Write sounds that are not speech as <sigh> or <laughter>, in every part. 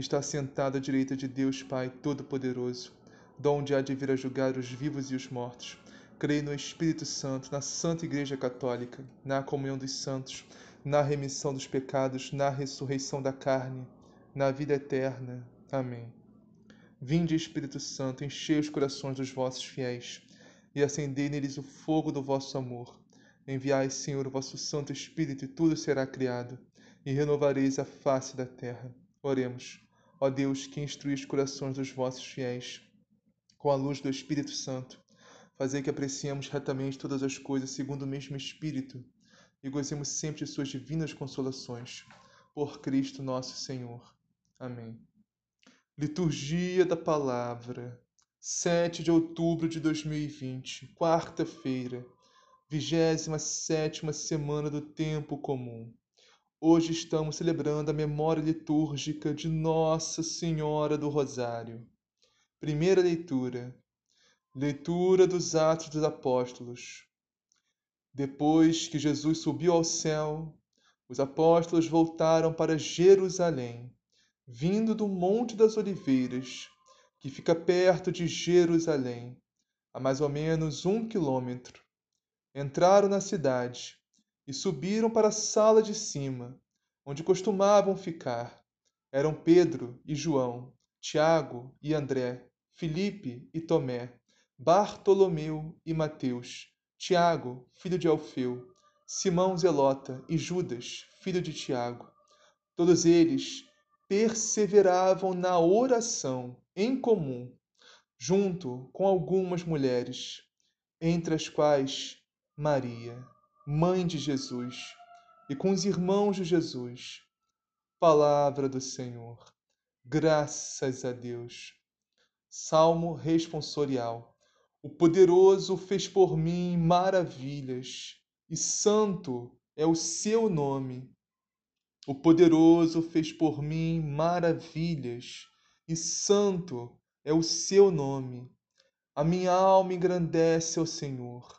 está sentado à direita de Deus Pai Todo-Poderoso, donde há de vir a julgar os vivos e os mortos. Creio no Espírito Santo, na Santa Igreja Católica, na comunhão dos santos, na remissão dos pecados, na ressurreição da carne, na vida eterna. Amém. Vinde, Espírito Santo, enchei os corações dos vossos fiéis e acendei neles o fogo do vosso amor. Enviai, Senhor, o vosso Santo Espírito e tudo será criado, e renovareis a face da terra. Oremos. Ó Deus, que instruís os corações dos vossos fiéis com a luz do Espírito Santo, fazei que apreciemos retamente todas as coisas segundo o mesmo Espírito e gozemos sempre de suas divinas consolações. Por Cristo nosso Senhor. Amém. Liturgia da Palavra, 7 de outubro de 2020, quarta-feira, 27 semana do Tempo Comum. Hoje estamos celebrando a memória litúrgica de Nossa Senhora do Rosário. Primeira leitura. Leitura dos Atos dos Apóstolos. Depois que Jesus subiu ao céu, os apóstolos voltaram para Jerusalém, vindo do Monte das Oliveiras, que fica perto de Jerusalém, a mais ou menos um quilômetro. Entraram na cidade e subiram para a sala de cima, onde costumavam ficar. Eram Pedro e João, Tiago e André, Filipe e Tomé, Bartolomeu e Mateus, Tiago, filho de Alfeu, Simão Zelota e Judas, filho de Tiago. Todos eles perseveravam na oração em comum, junto com algumas mulheres, entre as quais Maria mãe de Jesus, e com os irmãos de Jesus. Palavra do Senhor. Graças a Deus. Salmo responsorial. O poderoso fez por mim maravilhas, e santo é o seu nome. O poderoso fez por mim maravilhas, e santo é o seu nome. A minha alma engrandece ao Senhor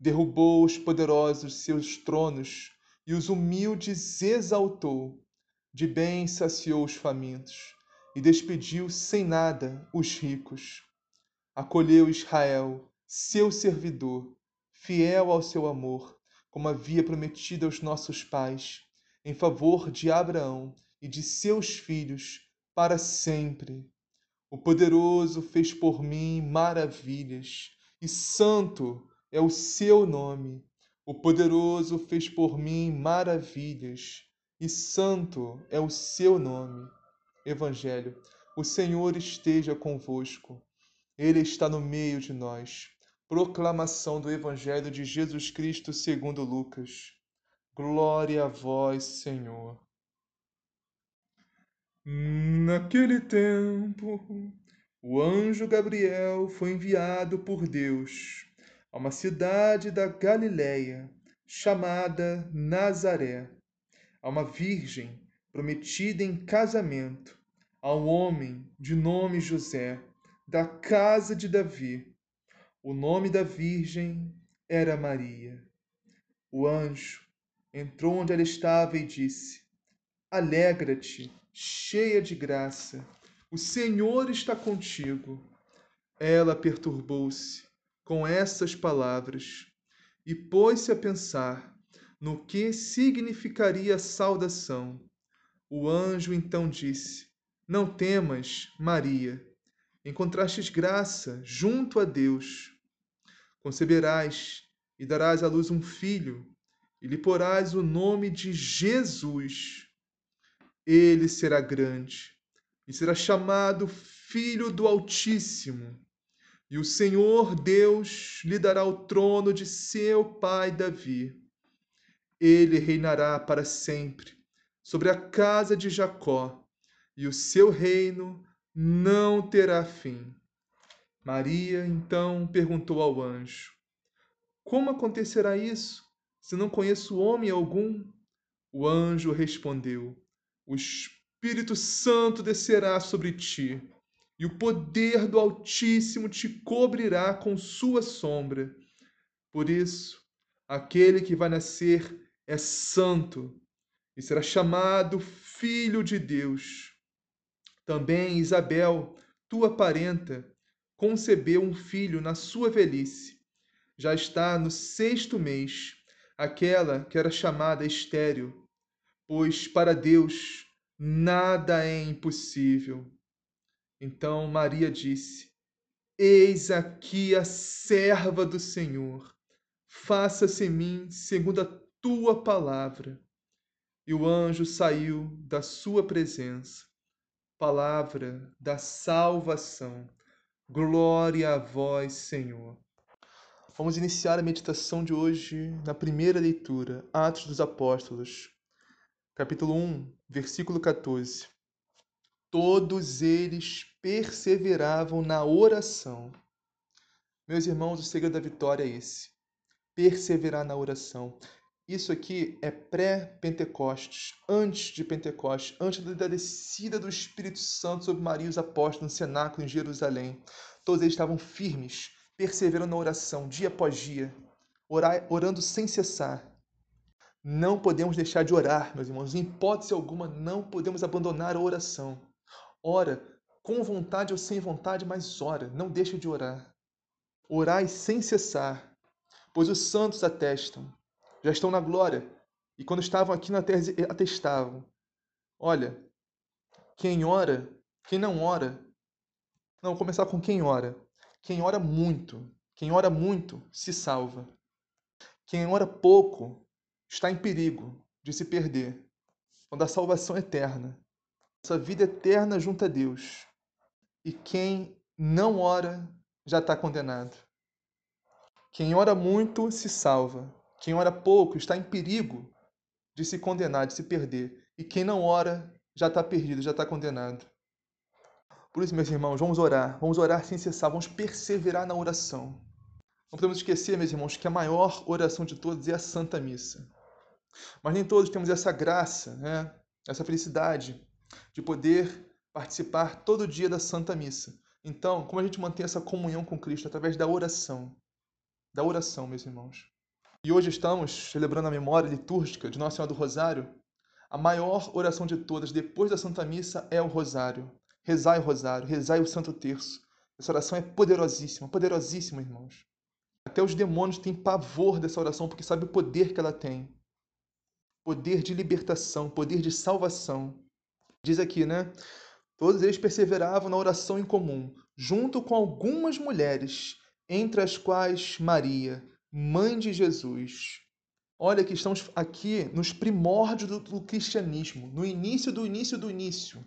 derrubou os poderosos seus tronos e os humildes exaltou. De bem saciou os famintos e despediu sem nada os ricos. Acolheu Israel, seu servidor, fiel ao seu amor, como havia prometido aos nossos pais, em favor de Abraão e de seus filhos para sempre. O poderoso fez por mim maravilhas, e santo é o seu nome. O poderoso fez por mim maravilhas, e santo é o seu nome. Evangelho. O Senhor esteja convosco. Ele está no meio de nós. Proclamação do Evangelho de Jesus Cristo segundo Lucas. Glória a vós, Senhor. Naquele tempo, o anjo Gabriel foi enviado por Deus a uma cidade da Galiléia chamada Nazaré, a uma virgem prometida em casamento a um homem de nome José, da casa de Davi. O nome da virgem era Maria. O anjo entrou onde ela estava e disse: Alegra-te, cheia de graça, o Senhor está contigo. Ela perturbou-se com essas palavras e pôs-se a pensar no que significaria a saudação. O anjo então disse: Não temas, Maria, encontrastes graça junto a Deus. Conceberás e darás à luz um filho, e lhe porás o nome de Jesus. Ele será grande e será chamado Filho do Altíssimo. E o Senhor Deus lhe dará o trono de seu pai Davi. Ele reinará para sempre sobre a casa de Jacó, e o seu reino não terá fim. Maria então perguntou ao anjo: Como acontecerá isso, se não conheço homem algum? O anjo respondeu: O Espírito Santo descerá sobre ti, e o poder do Altíssimo te cobrirá com sua sombra. Por isso, aquele que vai nascer é santo e será chamado Filho de Deus. Também Isabel, tua parenta, concebeu um filho na sua velhice. Já está no sexto mês, aquela que era chamada estéril, pois para Deus nada é impossível. Então Maria disse: Eis aqui a serva do Senhor, faça-se em mim segundo a tua palavra. E o anjo saiu da sua presença palavra da salvação. Glória a vós, Senhor. Vamos iniciar a meditação de hoje na primeira leitura, Atos dos Apóstolos, capítulo 1, versículo 14. Todos eles perseveravam na oração. Meus irmãos, o segredo da vitória é esse: perseverar na oração. Isso aqui é pré-Pentecostes, antes de Pentecostes, antes da descida do Espírito Santo sobre Maria e os apóstolos no cenáculo em Jerusalém. Todos eles estavam firmes, perseverando na oração, dia após dia, orando sem cessar. Não podemos deixar de orar, meus irmãos. Em hipótese alguma, não podemos abandonar a oração. Ora, com vontade ou sem vontade, mas ora. Não deixe de orar. Orai sem cessar, pois os santos atestam já estão na glória. E quando estavam aqui na terra, atestavam: Olha, quem ora, quem não ora. Não, vou começar com quem ora. Quem ora muito, quem ora muito se salva. Quem ora pouco está em perigo de se perder. Quando a salvação é eterna, essa vida eterna junto a Deus. E quem não ora já está condenado. Quem ora muito se salva. Quem ora pouco está em perigo de se condenar, de se perder. E quem não ora já está perdido, já está condenado. Por isso, meus irmãos, vamos orar. Vamos orar sem cessar, vamos perseverar na oração. Não podemos esquecer, meus irmãos, que a maior oração de todas é a Santa Missa. Mas nem todos temos essa graça, né? essa felicidade de poder participar todo dia da Santa Missa. Então, como a gente mantém essa comunhão com Cristo? Através da oração. Da oração, meus irmãos. E hoje estamos celebrando a memória litúrgica de Nossa Senhora do Rosário. A maior oração de todas, depois da Santa Missa, é o Rosário. Rezai o Rosário, rezai o Santo Terço. Essa oração é poderosíssima, poderosíssima, irmãos. Até os demônios têm pavor dessa oração porque sabem o poder que ela tem. Poder de libertação, poder de salvação. Diz aqui, né? Todos eles perseveravam na oração em comum, junto com algumas mulheres, entre as quais Maria, mãe de Jesus. Olha que estamos aqui nos primórdios do, do, cristianismo, no início do início do início.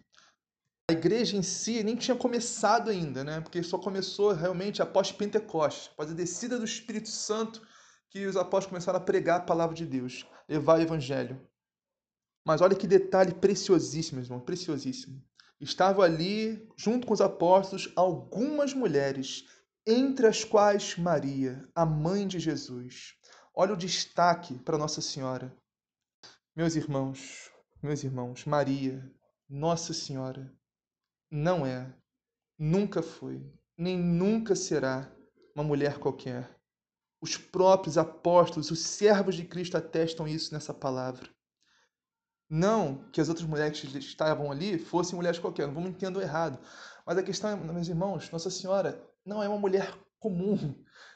A igreja em si nem tinha começado ainda, né? Porque só começou realmente após Pentecostes, após a descida do Espírito Santo, que os apóstolos começaram a pregar a palavra de Deus, levar o evangelho. Mas olha que detalhe preciosíssimo, irmão, preciosíssimo. Estavam ali, junto com os apóstolos, algumas mulheres entre as quais Maria, a mãe de Jesus. Olha o destaque para Nossa Senhora. Meus irmãos, meus irmãos, Maria, Nossa Senhora, não é, nunca foi, nem nunca será uma mulher qualquer. Os próprios apóstolos, os servos de Cristo atestam isso nessa palavra. Não que as outras mulheres que estavam ali fossem mulheres qualquer, não vamos entender errado. Mas a questão é, meus irmãos, Nossa Senhora não é uma mulher comum.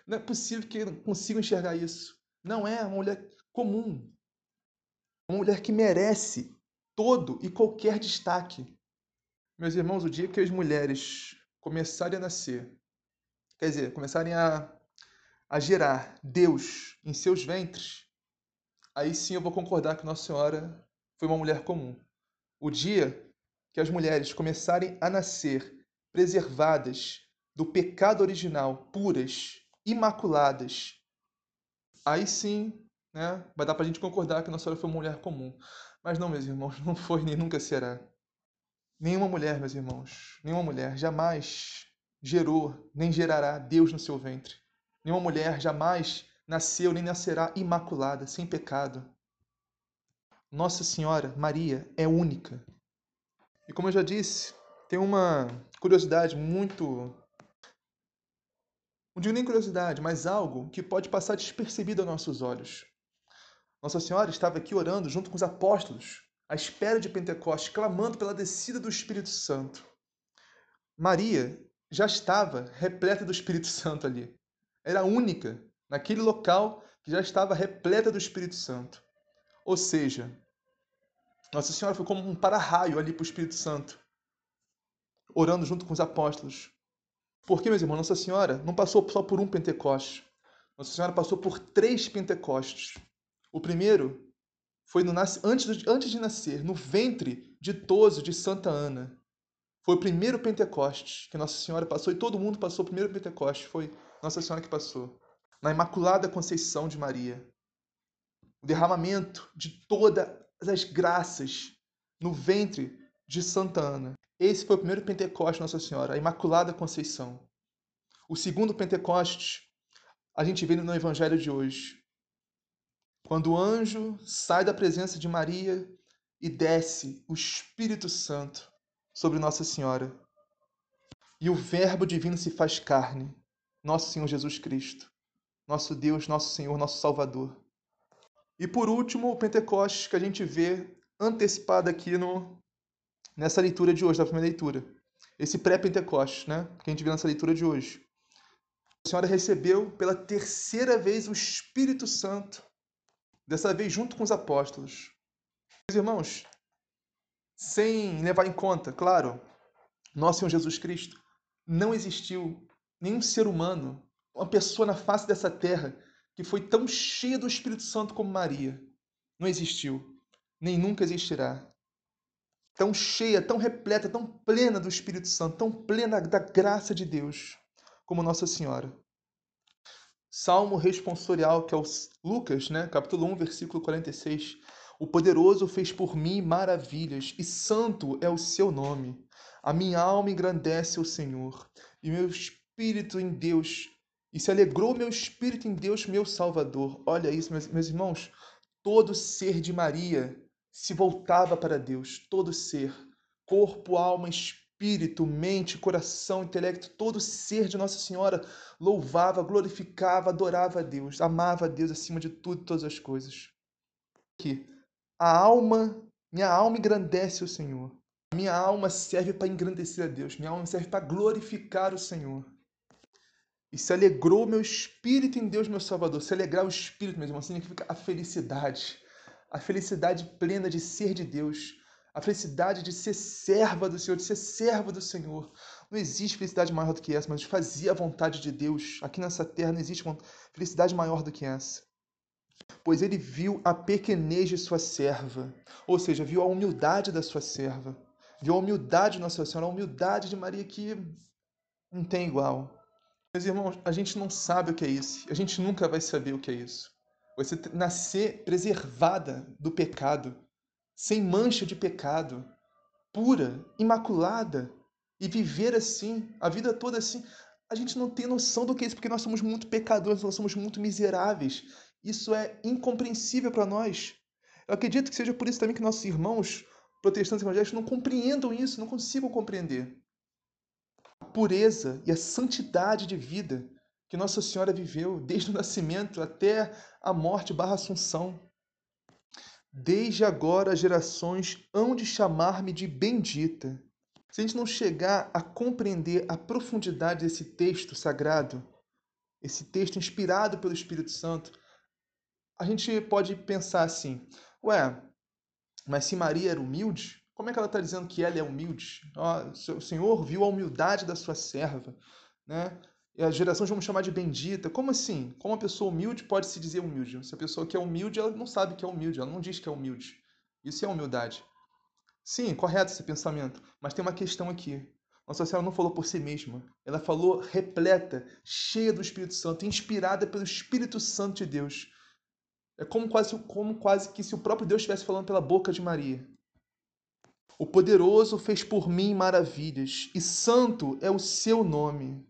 Não é possível que consiga enxergar isso. Não é uma mulher comum. Uma mulher que merece todo e qualquer destaque. Meus irmãos, o dia que as mulheres começarem a nascer, quer dizer, começarem a, a gerar Deus em seus ventres, aí sim eu vou concordar que Nossa Senhora foi uma mulher comum. O dia que as mulheres começarem a nascer preservadas do pecado original, puras, imaculadas, aí sim né, vai dar para a gente concordar que Nossa Senhora foi uma mulher comum. Mas não, meus irmãos, <laughs> não foi nem nunca será. Nenhuma mulher, meus irmãos, nenhuma mulher jamais gerou nem gerará Deus no seu ventre. Nenhuma mulher jamais nasceu nem nascerá imaculada, sem pecado. Nossa Senhora, Maria, é única. E como eu já disse, tem uma curiosidade muito. Não digo nem curiosidade, mas algo que pode passar despercebido aos nossos olhos. Nossa Senhora estava aqui orando junto com os apóstolos, à espera de Pentecostes, clamando pela descida do Espírito Santo. Maria já estava repleta do Espírito Santo ali. Era única naquele local que já estava repleta do Espírito Santo. Ou seja, Nossa Senhora foi como um para-raio ali para o Espírito Santo, orando junto com os apóstolos. Porque, meus irmãos, Nossa Senhora não passou só por um Pentecoste. Nossa Senhora passou por três Pentecostes. O primeiro foi no, antes, antes de nascer, no ventre ditoso de Santa Ana. Foi o primeiro Pentecostes que Nossa Senhora passou e todo mundo passou o primeiro Pentecostes. Foi Nossa Senhora que passou. Na Imaculada Conceição de Maria o derramamento de todas as graças no ventre de Santa Ana. Esse foi o primeiro Pentecoste Nossa Senhora, a Imaculada Conceição. O segundo Pentecoste a gente vê no Evangelho de hoje. Quando o anjo sai da presença de Maria e desce o Espírito Santo sobre Nossa Senhora. E o Verbo divino se faz carne, nosso Senhor Jesus Cristo, nosso Deus, nosso Senhor, nosso Salvador. E por último, o Pentecostes que a gente vê antecipado aqui no, nessa leitura de hoje, da primeira leitura. Esse pré-Pentecostes, né? Que a gente vê nessa leitura de hoje. A Senhora recebeu pela terceira vez o Espírito Santo, dessa vez junto com os apóstolos. Meus irmãos, sem levar em conta, claro, nosso Senhor Jesus Cristo, não existiu nenhum ser humano, uma pessoa na face dessa terra que foi tão cheia do Espírito Santo como Maria. Não existiu, nem nunca existirá. Tão cheia, tão repleta, tão plena do Espírito Santo, tão plena da graça de Deus como Nossa Senhora. Salmo responsorial, que é o Lucas, né, capítulo 1, versículo 46. O poderoso fez por mim maravilhas, e santo é o seu nome. A minha alma engrandece o Senhor, e meu espírito em Deus e se alegrou meu espírito em Deus, meu Salvador. Olha isso, meus, meus irmãos. Todo ser de Maria se voltava para Deus. Todo ser. Corpo, alma, espírito, mente, coração, intelecto. Todo ser de Nossa Senhora louvava, glorificava, adorava a Deus. Amava a Deus acima de tudo e todas as coisas. Aqui. A alma, minha alma engrandece o Senhor. Minha alma serve para engrandecer a Deus. Minha alma serve para glorificar o Senhor. E se alegrou meu espírito em Deus, meu Salvador. Se alegrar o espírito, meus irmãos, significa a felicidade. A felicidade plena de ser de Deus. A felicidade de ser serva do Senhor, de ser servo do Senhor. Não existe felicidade maior do que essa, mas fazer a vontade de Deus. Aqui nessa terra não existe felicidade maior do que essa. Pois ele viu a pequenez de sua serva, ou seja, viu a humildade da sua serva, viu a humildade de Nossa Senhora, a humildade de Maria que não tem igual. Meus irmãos, a gente não sabe o que é isso. A gente nunca vai saber o que é isso. Você nascer preservada do pecado, sem mancha de pecado, pura, imaculada, e viver assim, a vida toda assim. A gente não tem noção do que é isso, porque nós somos muito pecadores, nós somos muito miseráveis. Isso é incompreensível para nós. Eu acredito que seja por isso também que nossos irmãos protestantes evangélicos não compreendam isso, não consigam compreender pureza e a santidade de vida que Nossa Senhora viveu desde o nascimento até a morte barra assunção. Desde agora as gerações hão de chamar-me de bendita. Se a gente não chegar a compreender a profundidade desse texto sagrado, esse texto inspirado pelo Espírito Santo, a gente pode pensar assim: ué, mas se Maria era humilde, Como é que ela está dizendo que ela é humilde? o Senhor viu a humildade da sua serva, né? E as gerações vamos chamar de bendita. Como assim? Como uma pessoa humilde pode se dizer humilde? Se a pessoa que é humilde, ela não sabe que é humilde, ela não diz que é humilde. Isso é humildade. Sim, correto esse pensamento. Mas tem uma questão aqui. Nossa Senhora não falou por si mesma. Ela falou repleta, cheia do Espírito Santo, inspirada pelo Espírito Santo de Deus. É como quase, como quase que se o próprio Deus estivesse falando pela boca de Maria. O poderoso fez por mim maravilhas, e santo é o seu nome.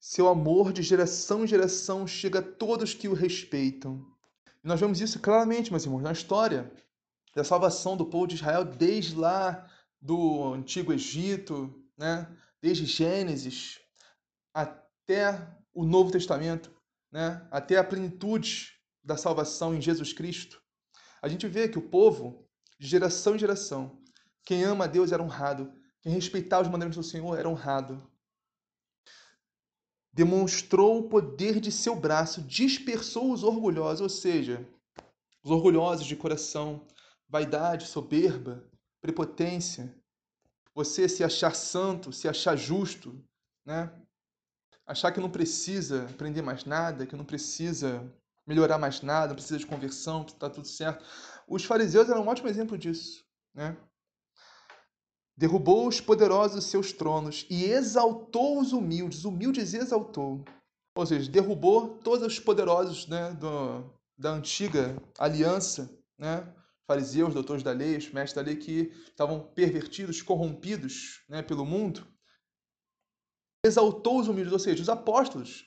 Seu amor de geração em geração chega a todos que o respeitam. E nós vemos isso claramente, meus irmãos, na história da salvação do povo de Israel desde lá do Antigo Egito, né? desde Gênesis até o Novo Testamento, né? até a plenitude da salvação em Jesus Cristo. A gente vê que o povo, de geração em geração, quem ama a Deus era honrado, quem respeitava os mandamentos do Senhor era honrado demonstrou o poder de seu braço, dispersou os orgulhosos, ou seja, os orgulhosos de coração, vaidade, soberba, prepotência, você se achar santo, se achar justo, né? Achar que não precisa aprender mais nada, que não precisa melhorar mais nada, não precisa de conversão, está tudo certo. Os fariseus eram um ótimo exemplo disso, né? Derrubou os poderosos seus tronos e exaltou os humildes. Humildes exaltou. Ou seja, derrubou todos os poderosos né, do, da antiga aliança, né? fariseus, doutores da lei, os mestres da lei que estavam pervertidos, corrompidos né, pelo mundo. Exaltou os humildes, ou seja, os apóstolos.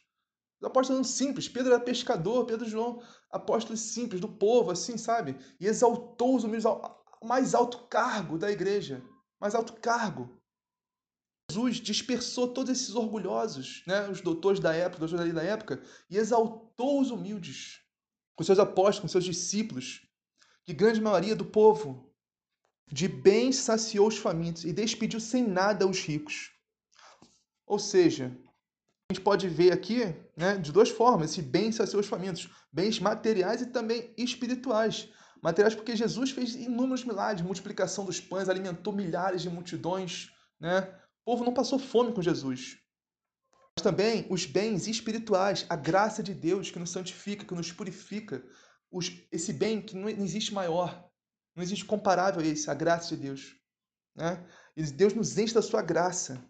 Os apóstolos simples. Pedro era pescador, Pedro e João, apóstolos simples, do povo, assim, sabe? E exaltou os humildes ao mais alto cargo da igreja mais alto cargo. Jesus dispersou todos esses orgulhosos, né, os doutores da época, doutores da época, e exaltou os humildes, com seus apóstolos, com seus discípulos, que grande maioria do povo, de bens saciou os famintos e despediu sem nada os ricos. Ou seja, a gente pode ver aqui né, de duas formas: esse bem saciou os famintos, bens materiais e também espirituais. Materiais porque Jesus fez inúmeros milagres, multiplicação dos pães, alimentou milhares de multidões, né? O povo não passou fome com Jesus. Mas também os bens espirituais, a graça de Deus que nos santifica, que nos purifica, os, esse bem que não existe maior, não existe comparável a esse, a graça de Deus. Né? E Deus nos enche da sua graça,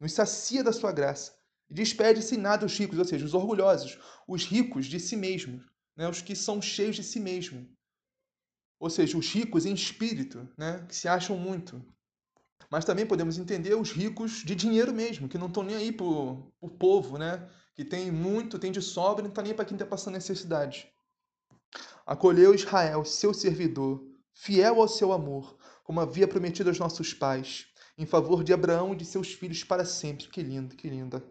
nos sacia da sua graça e despede sem nada os ricos, ou seja, os orgulhosos, os ricos de si mesmos, né? os que são cheios de si mesmos ou seja, os ricos em espírito, né, que se acham muito. Mas também podemos entender os ricos de dinheiro mesmo, que não estão nem aí para o povo, né, que tem muito, tem de sobra não está nem para quem está passando necessidade. Acolheu Israel, seu servidor, fiel ao seu amor, como havia prometido aos nossos pais, em favor de Abraão e de seus filhos para sempre. Que lindo, que linda.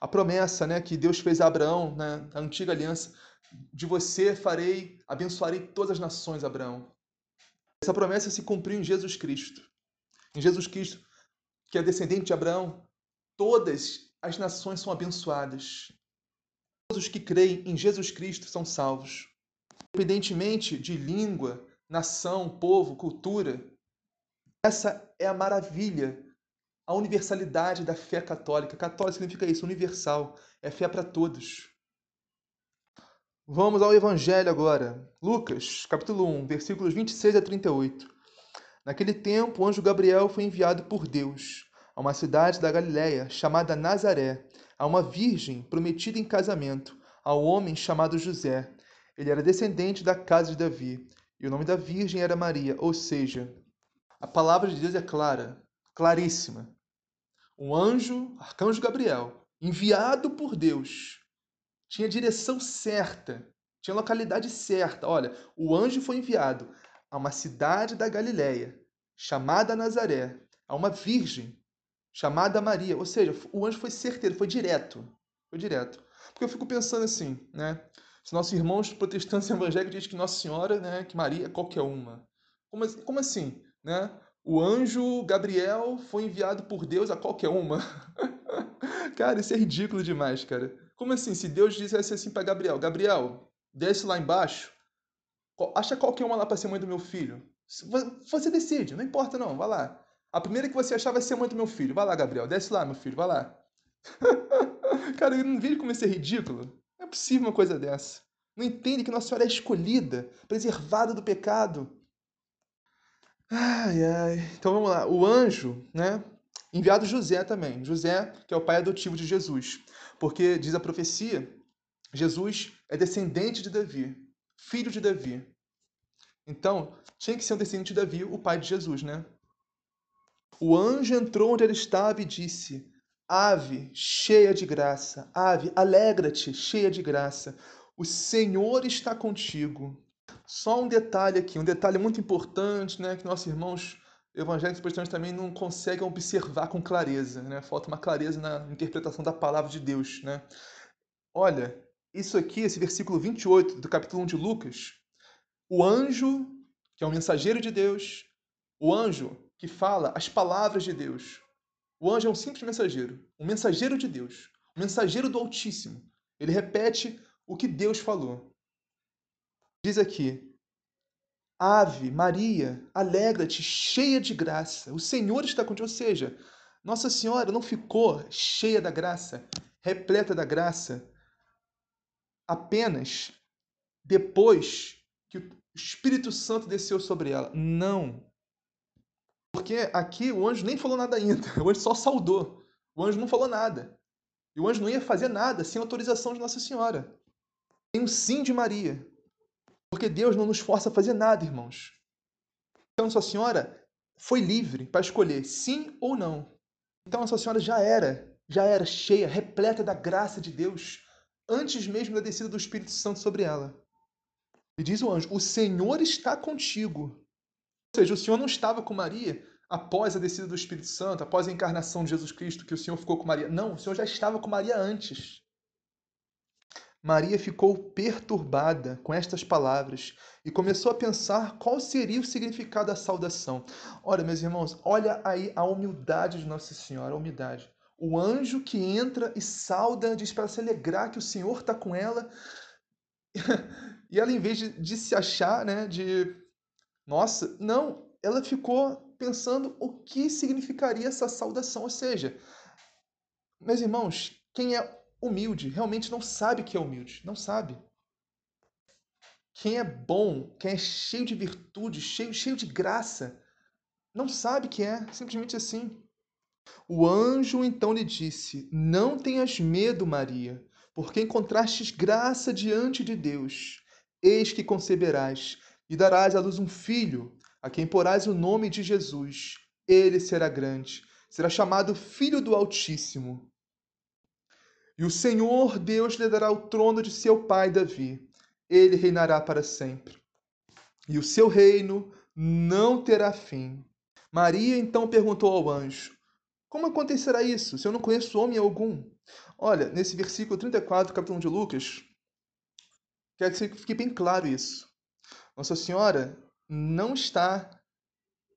A promessa né, que Deus fez a Abraão, né, a antiga aliança, de você farei, abençoarei todas as nações, Abraão. Essa promessa se cumpriu em Jesus Cristo. Em Jesus Cristo, que é descendente de Abraão, todas as nações são abençoadas. Todos os que creem em Jesus Cristo são salvos. Independentemente de língua, nação, povo, cultura. Essa é a maravilha, a universalidade da fé católica. Católica significa isso, universal. É fé para todos. Vamos ao Evangelho agora. Lucas, capítulo 1, versículos 26 a 38. Naquele tempo, o anjo Gabriel foi enviado por Deus a uma cidade da Galiléia chamada Nazaré, a uma virgem prometida em casamento ao homem chamado José. Ele era descendente da casa de Davi, e o nome da virgem era Maria, ou seja, a palavra de Deus é clara, claríssima. Um anjo, arcanjo Gabriel, enviado por Deus, tinha direção certa, tinha localidade certa. Olha, o anjo foi enviado a uma cidade da Galiléia, chamada Nazaré, a uma virgem chamada Maria. Ou seja, o anjo foi certeiro, foi direto. Foi direto. Porque eu fico pensando assim, né? Os nossos irmãos protestantes <laughs> evangélicos dizem que Nossa Senhora, né, que Maria é qualquer uma. Como assim, né? O anjo Gabriel foi enviado por Deus a qualquer uma. <laughs> cara, isso é ridículo demais, cara. Como assim? Se Deus dissesse assim para Gabriel: Gabriel, desce lá embaixo, Acha qualquer uma lá para ser mãe do meu filho. Você decide, não importa não, vai lá. A primeira que você achar vai ser mãe do meu filho. Vai lá, Gabriel, desce lá, meu filho, vai lá. <laughs> Cara, eu não vejo como isso é ridículo. Não é possível uma coisa dessa. Não entende que Nossa Senhora é escolhida, preservada do pecado. Ai, ai. Então vamos lá. O anjo, né? Enviado José também. José, que é o pai adotivo de Jesus. Porque diz a profecia, Jesus é descendente de Davi, filho de Davi. Então, tinha que ser um descendente de Davi, o pai de Jesus, né? O anjo entrou onde ele estava e disse: Ave, cheia de graça, ave, alegra-te, cheia de graça. O Senhor está contigo. Só um detalhe aqui, um detalhe muito importante, né, que nossos irmãos evangélicos protestantes também não conseguem observar com clareza, né? Falta uma clareza na interpretação da palavra de Deus, né? Olha, isso aqui, esse versículo 28 do capítulo 1 de Lucas, o anjo, que é o mensageiro de Deus, o anjo que fala as palavras de Deus. O anjo é um simples mensageiro, um mensageiro de Deus, um mensageiro do Altíssimo. Ele repete o que Deus falou. Diz aqui: Ave Maria, alegra-te, cheia de graça. O Senhor está contigo. Ou seja, Nossa Senhora não ficou cheia da graça, repleta da graça, apenas depois que o Espírito Santo desceu sobre ela. Não. Porque aqui o anjo nem falou nada ainda. <laughs> O anjo só saudou. O anjo não falou nada. E o anjo não ia fazer nada sem autorização de Nossa Senhora. Tem um sim de Maria. Porque Deus não nos força a fazer nada, irmãos. Então, Nossa Senhora foi livre para escolher sim ou não. Então, Nossa Senhora já era, já era cheia, repleta da graça de Deus antes mesmo da descida do Espírito Santo sobre ela. E diz o anjo: O Senhor está contigo. Ou seja, o Senhor não estava com Maria após a descida do Espírito Santo, após a encarnação de Jesus Cristo, que o Senhor ficou com Maria. Não, o Senhor já estava com Maria antes. Maria ficou perturbada com estas palavras e começou a pensar qual seria o significado da saudação. Olha, meus irmãos, olha aí a humildade de Nossa Senhora, a humildade o anjo que entra e sauda, diz para se alegrar que o Senhor está com ela. <laughs> e ela, em vez de, de se achar, né, de nossa, não, ela ficou pensando o que significaria essa saudação. Ou seja, meus irmãos, quem é humilde realmente não sabe que é humilde, não sabe. Quem é bom, quem é cheio de virtude, cheio, cheio de graça, não sabe que é, simplesmente assim. O anjo então lhe disse: Não tenhas medo, Maria, porque encontrastes graça diante de Deus. Eis que conceberás e darás à luz um filho, a quem porás o nome de Jesus. Ele será grande, será chamado Filho do Altíssimo. E o Senhor Deus lhe dará o trono de seu pai Davi. Ele reinará para sempre. E o seu reino não terá fim. Maria então perguntou ao anjo: como acontecerá isso se eu não conheço homem algum? Olha, nesse versículo 34, capítulo 1 de Lucas, quero que fique bem claro isso. Nossa Senhora não está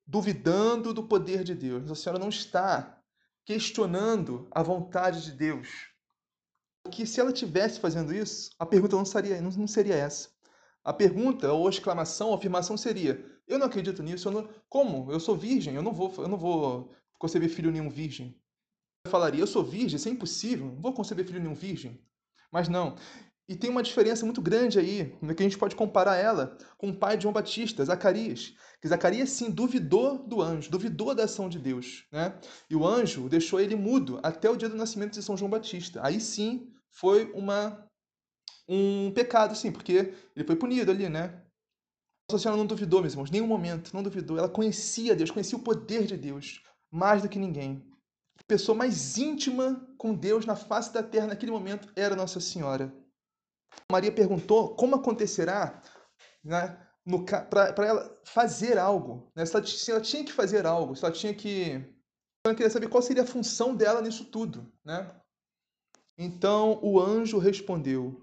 duvidando do poder de Deus. Nossa Senhora não está questionando a vontade de Deus. Porque se ela estivesse fazendo isso, a pergunta não seria, não, seria essa. A pergunta, ou exclamação, ou afirmação seria: Eu não acredito nisso. Não, como? Eu sou virgem. Eu não vou, eu não vou conceber filho nenhum virgem. Eu falaria, eu sou virgem, isso é impossível, não vou conceber filho nenhum virgem. Mas não. E tem uma diferença muito grande aí, que a gente pode comparar ela com o pai de João Batista, Zacarias. Que Zacarias, sim, duvidou do anjo, duvidou da ação de Deus. Né? E o anjo deixou ele mudo até o dia do nascimento de São João Batista. Aí sim foi uma um pecado, sim, porque ele foi punido ali, né? Nossa Senhora não duvidou, meus irmãos, nenhum momento, não duvidou. Ela conhecia Deus, conhecia o poder de Deus mais do que ninguém. A pessoa mais íntima com Deus na face da terra naquele momento era Nossa Senhora. Maria perguntou como acontecerá né, para ela fazer algo. Né? Se, ela, se, ela, tinha que fazer algo, se ela tinha que. Ela queria saber qual seria a função dela nisso tudo. Né? Então o anjo respondeu: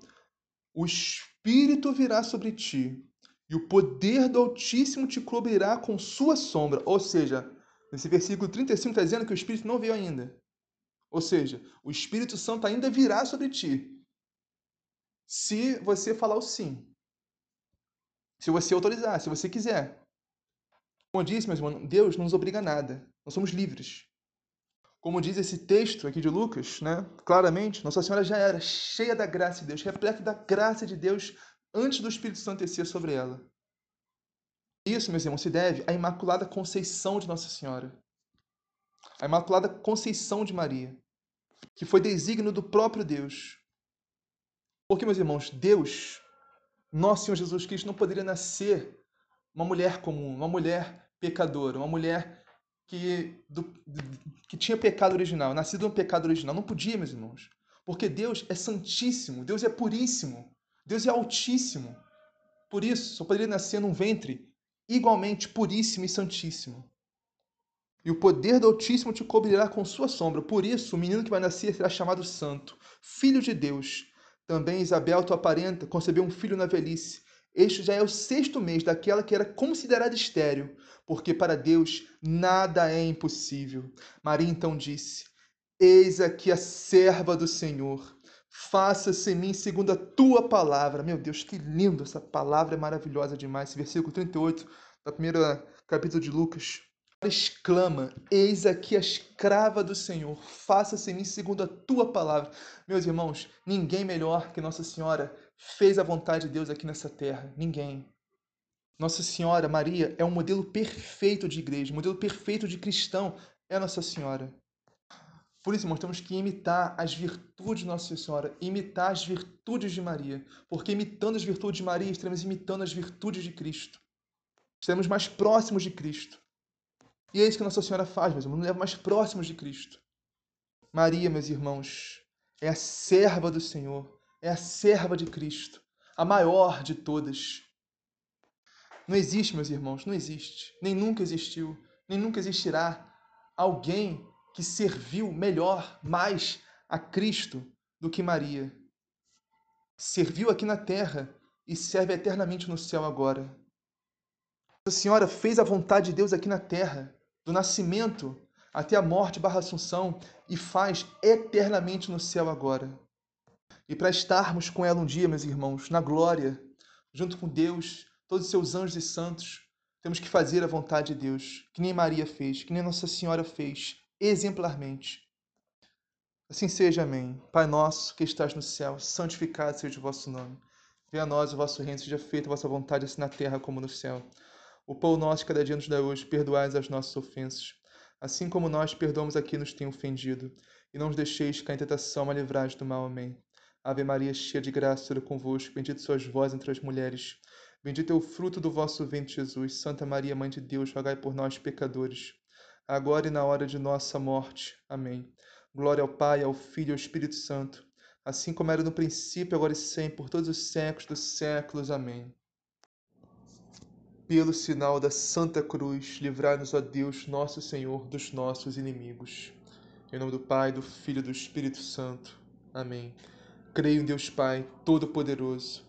O Espírito virá sobre ti, e o poder do Altíssimo te cobrirá com sua sombra. Ou seja, Nesse versículo 35 está dizendo que o Espírito não veio ainda. Ou seja, o Espírito Santo ainda virá sobre ti. Se você falar o sim. Se você autorizar, se você quiser. Como eu disse, meus irmãos, Deus não nos obriga a nada. Nós somos livres. Como diz esse texto aqui de Lucas, né? claramente, Nossa Senhora já era cheia da graça de Deus, repleta da graça de Deus antes do Espírito Santo descer sobre ela. Isso, meus irmãos, se deve à Imaculada Conceição de Nossa Senhora. A Imaculada Conceição de Maria, que foi desígnio do próprio Deus. Porque, meus irmãos, Deus, nosso Senhor Jesus Cristo, não poderia nascer uma mulher comum, uma mulher pecadora, uma mulher que, do, que tinha pecado original, nascido um pecado original. Não podia, meus irmãos. Porque Deus é santíssimo, Deus é puríssimo, Deus é altíssimo. Por isso, só poderia nascer num ventre igualmente puríssimo e santíssimo. E o poder do Altíssimo te cobrirá com sua sombra. Por isso, o menino que vai nascer será chamado Santo, Filho de Deus. Também Isabel, tua parenta, concebeu um filho na velhice. Este já é o sexto mês daquela que era considerada estéril, porque para Deus nada é impossível. Maria então disse: Eis aqui a serva do Senhor. Faça-se em mim segundo a tua palavra. Meu Deus, que lindo! Essa palavra é maravilhosa demais. Esse versículo 38 da primeira capítulo de Lucas exclama: Eis aqui a escrava do Senhor, faça-se em mim segundo a tua palavra. Meus irmãos, ninguém melhor que Nossa Senhora fez a vontade de Deus aqui nessa terra. Ninguém. Nossa Senhora, Maria, é um modelo perfeito de igreja, um modelo perfeito de cristão. É Nossa Senhora. Por isso, irmãos, temos que imitar as virtudes de Nossa Senhora, imitar as virtudes de Maria, porque imitando as virtudes de Maria, estaremos imitando as virtudes de Cristo. Estaremos mais próximos de Cristo. E é isso que Nossa Senhora faz, meus irmãos, nos leva mais próximos de Cristo. Maria, meus irmãos, é a serva do Senhor, é a serva de Cristo, a maior de todas. Não existe, meus irmãos, não existe, nem nunca existiu, nem nunca existirá alguém que serviu melhor, mais a Cristo do que Maria. Serviu aqui na terra e serve eternamente no céu agora. Nossa Senhora fez a vontade de Deus aqui na terra do nascimento até a morte barra assunção e faz eternamente no céu agora. E para estarmos com ela um dia, meus irmãos, na glória, junto com Deus, todos os seus anjos e santos, temos que fazer a vontade de Deus, que nem Maria fez, que nem Nossa Senhora fez, exemplarmente. Assim seja, amém. Pai nosso, que estás no céu, santificado seja o vosso nome. Venha a nós o vosso reino, seja feita a vossa vontade, assim na terra como no céu. O pão nosso cada dia nos dá hoje, perdoai as nossas ofensas, assim como nós perdoamos a quem nos tem ofendido. E não nos deixeis cair em tentação, mas livrai do mal. Amém. Ave Maria, cheia de graça, Senhor é convosco, bendita sois vós entre as mulheres. Bendito é o fruto do vosso ventre, Jesus. Santa Maria, Mãe de Deus, rogai por nós, pecadores, agora e na hora de nossa morte. Amém. Glória ao Pai, ao Filho e ao Espírito Santo, assim como era no princípio, agora e sempre, por todos os séculos dos séculos. Amém. Pelo sinal da Santa Cruz, livrai-nos, ó Deus, nosso Senhor, dos nossos inimigos. Em nome do Pai, do Filho e do Espírito Santo. Amém. Creio em Deus Pai, Todo-Poderoso,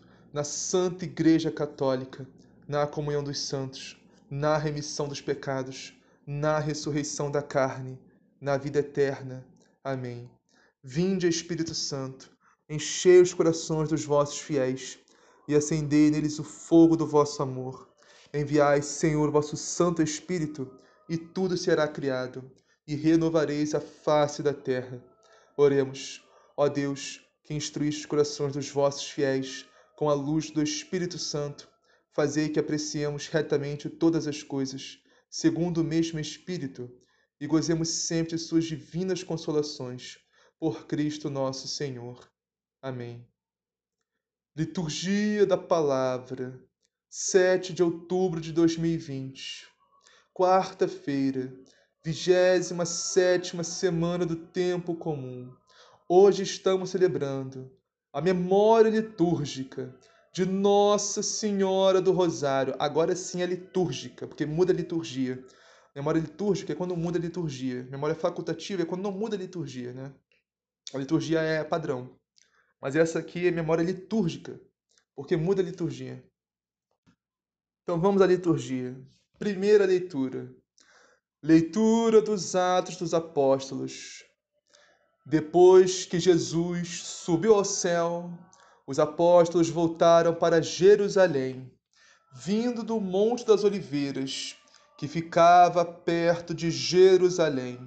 na Santa Igreja Católica, na comunhão dos santos, na remissão dos pecados, na ressurreição da carne, na vida eterna. Amém. Vinde, Espírito Santo, enchei os corações dos vossos fiéis e acendei neles o fogo do vosso amor. Enviai, Senhor, vosso Santo Espírito, e tudo será criado, e renovareis a face da terra. Oremos, ó Deus, que instruíste os corações dos vossos fiéis com a luz do Espírito Santo, fazei que apreciemos retamente todas as coisas, segundo o mesmo Espírito, e gozemos sempre de suas divinas consolações. Por Cristo nosso Senhor. Amém. Liturgia da Palavra 7 de outubro de 2020, quarta-feira, 27 semana do tempo comum. Hoje estamos celebrando a memória litúrgica de Nossa Senhora do Rosário. Agora sim é litúrgica, porque muda a liturgia. Memória litúrgica é quando muda a liturgia. Memória facultativa é quando não muda a liturgia, né? A liturgia é padrão. Mas essa aqui é memória litúrgica, porque muda a liturgia. Então vamos à liturgia. Primeira leitura. Leitura dos Atos dos Apóstolos. Depois que Jesus subiu ao céu, os apóstolos voltaram para Jerusalém, vindo do Monte das Oliveiras, que ficava perto de Jerusalém,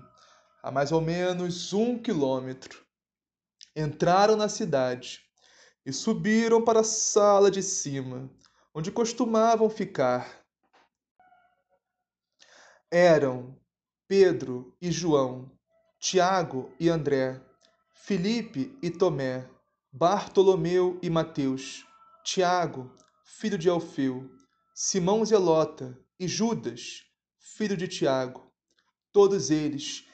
a mais ou menos um quilômetro. Entraram na cidade e subiram para a sala de cima, onde costumavam ficar eram Pedro e João, Tiago e André, Filipe e Tomé, Bartolomeu e Mateus, Tiago, filho de Alfeu, Simão Zelota e Judas, filho de Tiago. Todos eles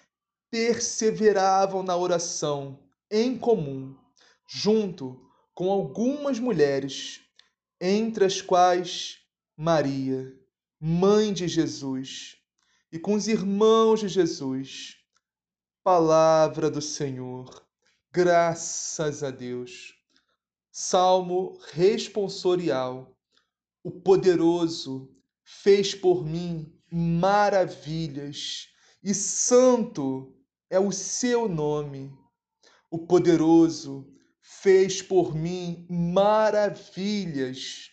perseveravam na oração em comum, junto com algumas mulheres, entre as quais Maria, mãe de Jesus, e com os irmãos de Jesus. Palavra do Senhor, graças a Deus. Salmo responsorial. O poderoso fez por mim maravilhas, e santo é o seu nome. O poderoso fez por mim maravilhas,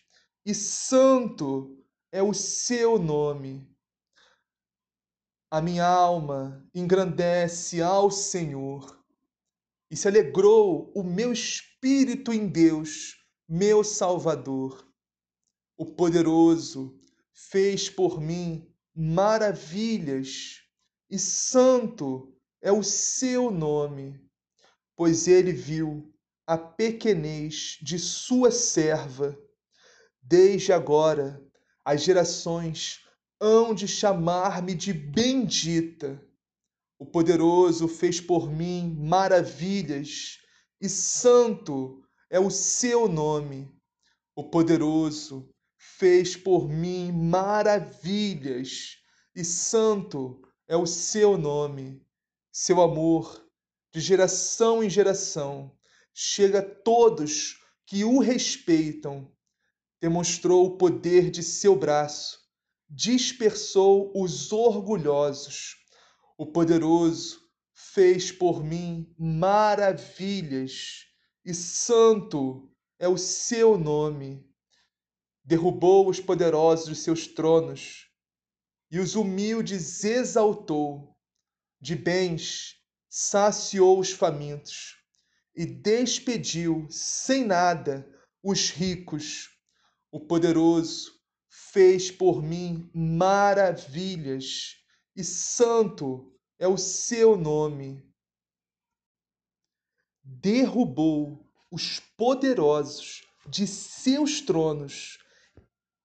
e santo é o seu nome. A minha alma engrandece ao Senhor e se alegrou o meu espírito em Deus, meu Salvador. O poderoso fez por mim maravilhas e santo é o seu nome, pois ele viu a pequenez de sua serva. Desde agora as gerações hão de chamar-me de bendita. O poderoso fez por mim maravilhas, e santo é o seu nome. O poderoso fez por mim maravilhas, e santo é o seu nome. Seu amor, de geração em geração, chega a todos que o respeitam. Demonstrou o poder de seu braço dispersou os orgulhosos. O poderoso fez por mim maravilhas, e santo é o seu nome. Derrubou os poderosos dos seus tronos, e os humildes exaltou. De bens saciou os famintos, e despediu sem nada os ricos. O poderoso fez por mim maravilhas, e santo é o seu nome. Derrubou os poderosos de seus tronos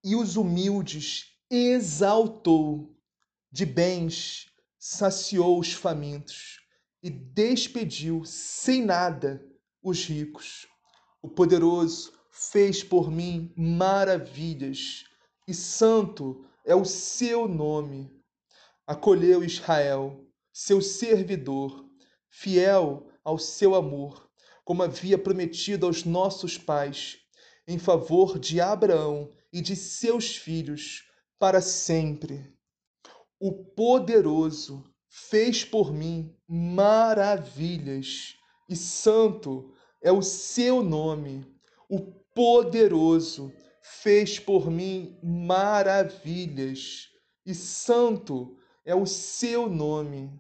e os humildes exaltou. De bens saciou os famintos e despediu sem nada os ricos. O poderoso fez por mim maravilhas e santo é o seu nome. Acolheu Israel, seu servidor, fiel ao seu amor, como havia prometido aos nossos pais, em favor de Abraão e de seus filhos para sempre. O poderoso fez por mim maravilhas, e santo é o seu nome. O poderoso fez por mim maravilhas, e santo é o seu nome.